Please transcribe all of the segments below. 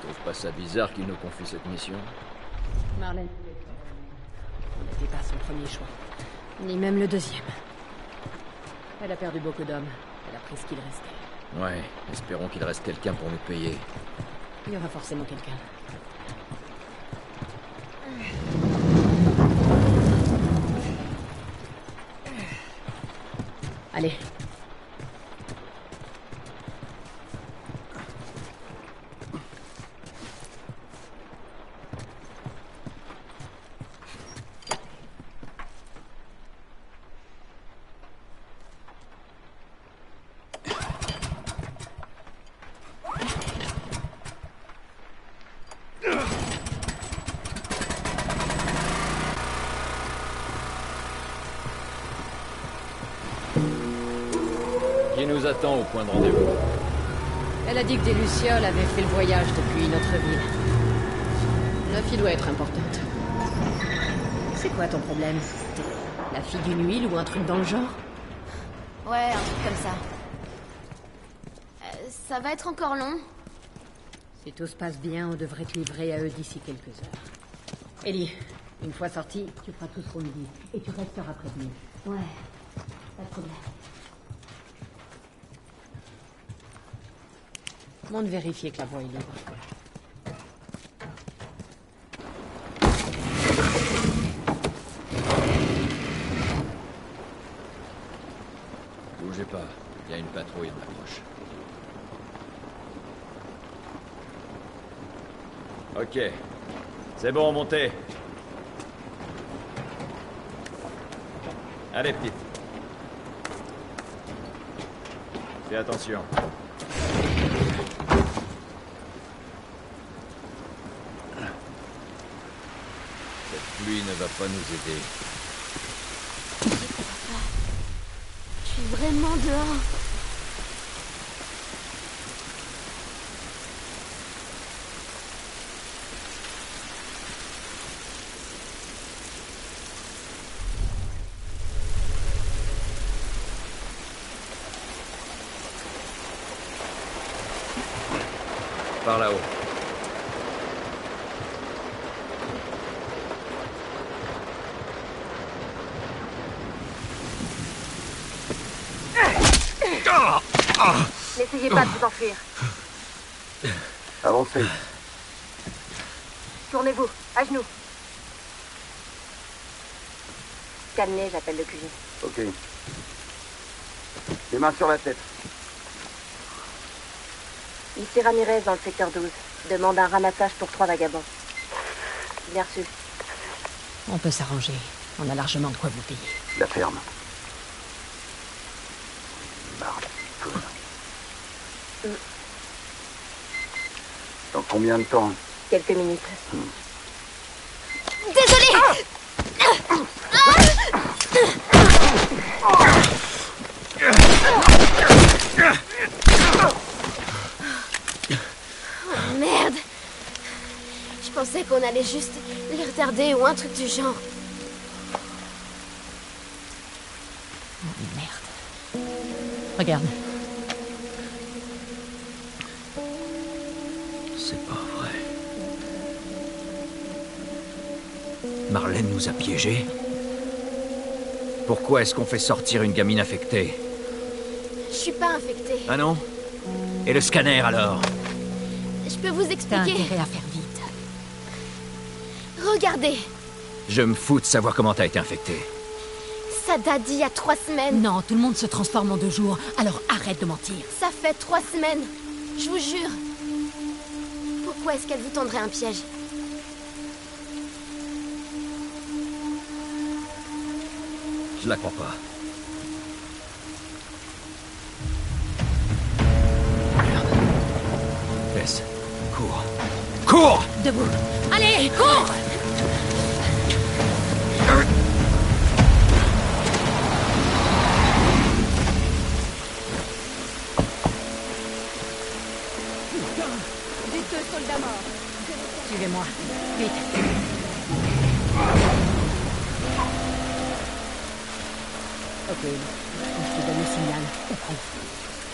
trouves pas ça bizarre qu'il nous confie cette mission Marlène. N'était pas son premier choix. Ni même le deuxième. Elle a perdu beaucoup d'hommes. Elle a pris ce qu'il restait. Ouais, espérons qu'il reste quelqu'un pour nous payer. Il y aura forcément quelqu'un. Allez. Qui nous attend au point de rendez-vous Elle a dit que des Lucioles avaient fait le voyage depuis notre ville. La fille doit être importante. C'est quoi ton problème? La fille d'une huile ou un truc dans le genre? Ouais, un truc comme ça. Euh, ça va être encore long. Si tout se passe bien, on devrait te livrer à eux d'ici quelques heures. Ellie, une fois sorti, tu feras tout ce qu'on dit. Et tu resteras prévenu. Ouais, pas de problème. Monte vérifier que la voie est libre. Bougez pas, il y a une patrouille en approche. Ok. C'est bon, montez. Allez, petite. Fais attention. Cette pluie ne va pas nous aider. Je suis vraiment dehors. Par là-haut. N'essayez pas de vous enfuir. Avancez. Tournez-vous, à genoux. Calmez, j'appelle le QG. Ok. Les mains sur la tête. Ici Ramirez dans le secteur 12. Demande un ramassage pour trois vagabonds. Bien reçu. On peut s'arranger. On a largement de quoi vous payer. La ferme. Dans combien de temps Quelques minutes. Désolé Oh, merde Je pensais qu'on allait juste les retarder ou un truc du genre. Merde. Regarde. Marlène nous a piégés. Pourquoi est-ce qu'on fait sortir une gamine infectée Je suis pas infectée. Ah non Et le scanner alors Je peux vous T'as expliquer. intérêt à faire vite. Regardez, Je me fous de savoir comment t'as été infectée. ça date d'il y a trois semaines. Non, tout le monde se transforme en deux jours, alors arrête de mentir. Ça fait trois semaines. Je vous jure. Pourquoi est-ce qu'elle vous tendrait un piège? Je la crois pas. Merde. Tess, cours. Cours Debout. Allez, cours Vite, soldat mort Suivez-moi, vite. Ok, je te donne le signal, on prend.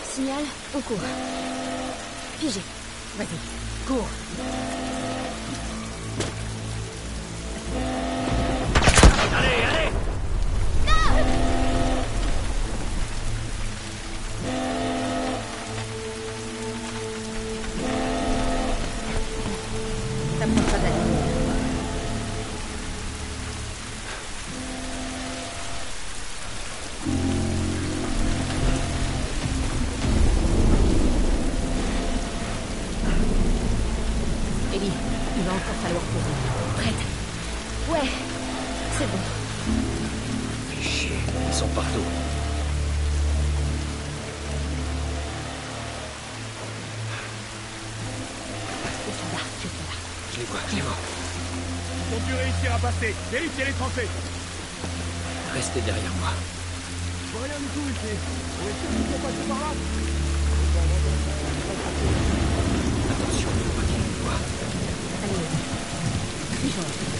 Signal, on court. Figé. Vas-y, cours. Allez, allez T'approches pas de Je les vois, je les vois. Ils ont pu réussir à passer. Vérifiez les tranchées. Restez derrière moi. Je vois rien du tout ici. On est sûr qu'ils sont passés par là Attention, faut pas qu'ils nous voient. Allez, suivons.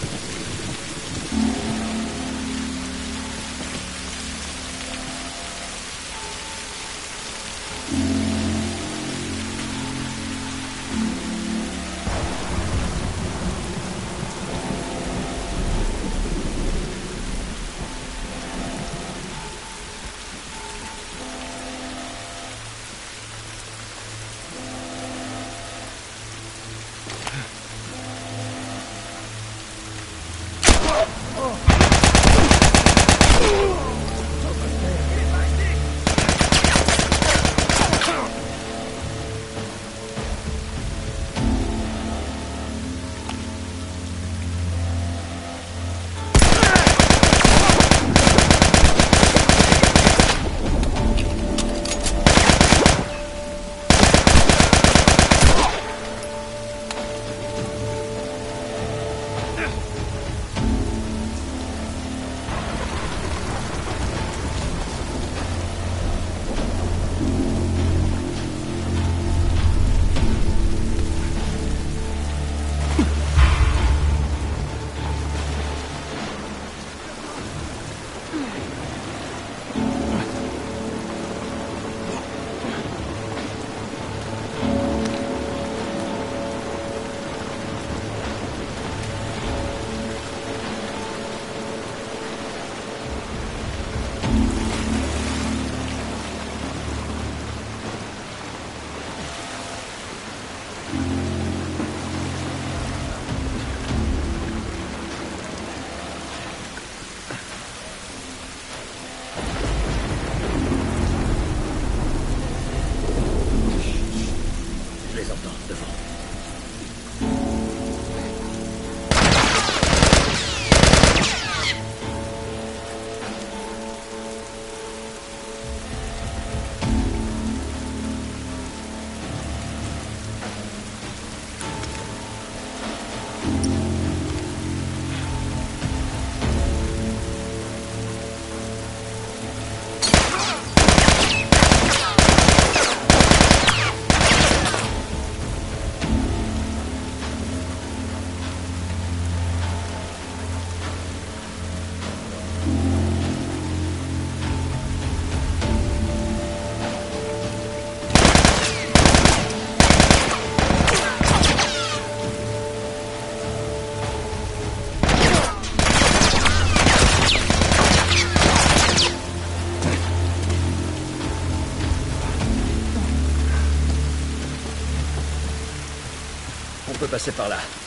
Passer par là.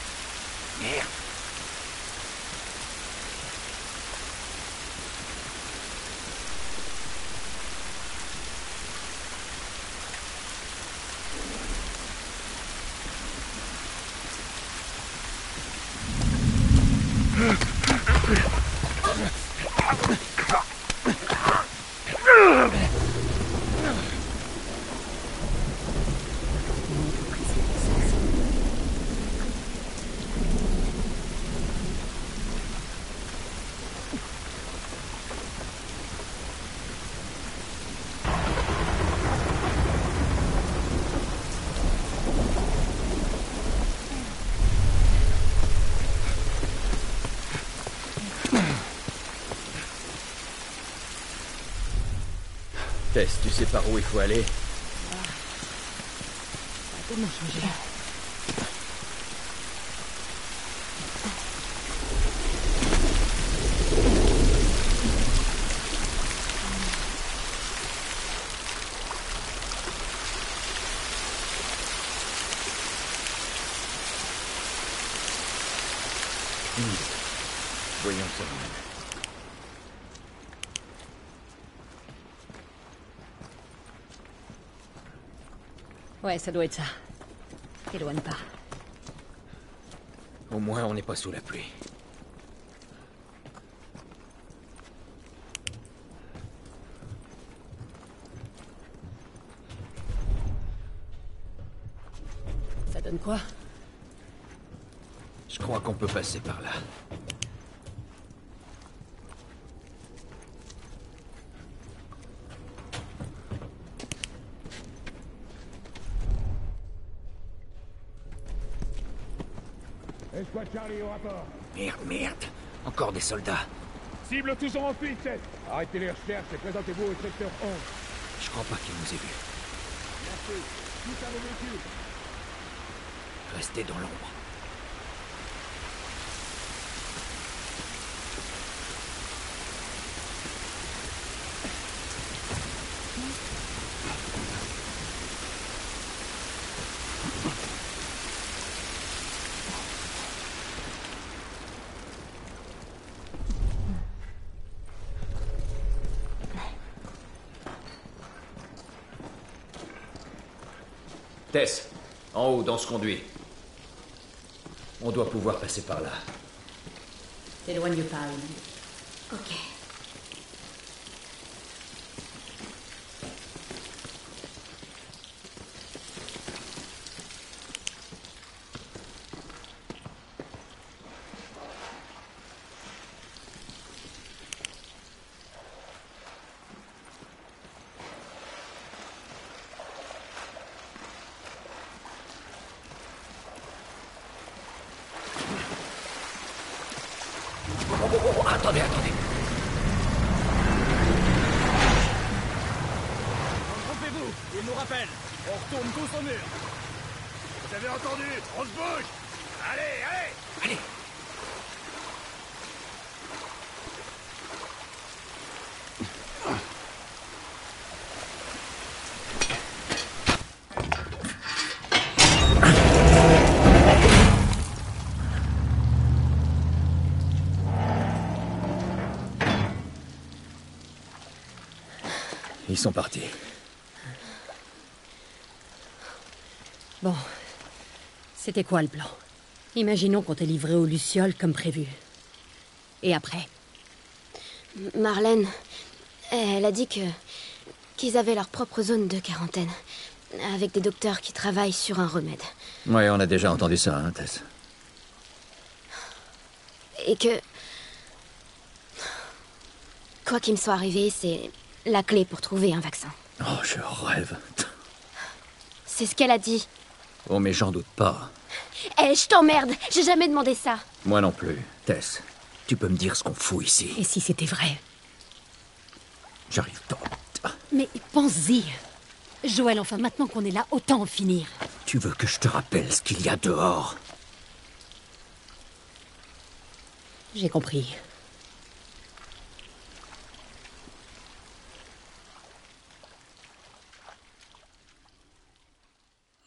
Merde. Tu sais par où il faut aller changé. Voyons ça. Ouais, ça doit être ça. T'éloigne pas. Au moins, on n'est pas sous la pluie. Ça donne quoi? Je crois qu'on peut passer par là. Escouade Charlie au rapport. Merde, merde. Encore des soldats. Cible toujours en fuite, Seth. Arrêtez les recherches et présentez-vous au secteur 11. Je crois pas qu'ils nous aient vus. Merci. Tout à vos véhicules. Restez dans l'ombre. Tess, en haut, dans ce conduit. On doit pouvoir passer par là. T'éloigne pas. Ok. Oh, oh, oh, attendez, attendez. Regroupez-vous. Il nous rappelle. On retourne tous au mur. Vous avez entendu On se bouge Allez, allez Allez. Sont partis. Bon. C'était quoi le plan? Imaginons qu'on t'ait livré aux Lucioles comme prévu. Et après? Marlène, elle a dit que qu'ils avaient leur propre zone de quarantaine, avec des docteurs qui travaillent sur un remède, Ouais, on a déjà entendu ça, hein, Tess. et que quoi qu'il me soit arrivé, c'est la clé pour trouver un vaccin. Oh, je rêve. C'est ce qu'elle a dit. Oh, mais j'en doute pas. Eh, je t'emmerde J'ai jamais demandé ça. Moi non plus. Tess, tu peux me dire ce qu'on fout ici Et si c'était vrai? J'arrive pas. Mais pense-y Joël, enfin, maintenant qu'on est là, autant en finir. Tu veux que je te rappelle ce qu'il y a dehors? J'ai compris.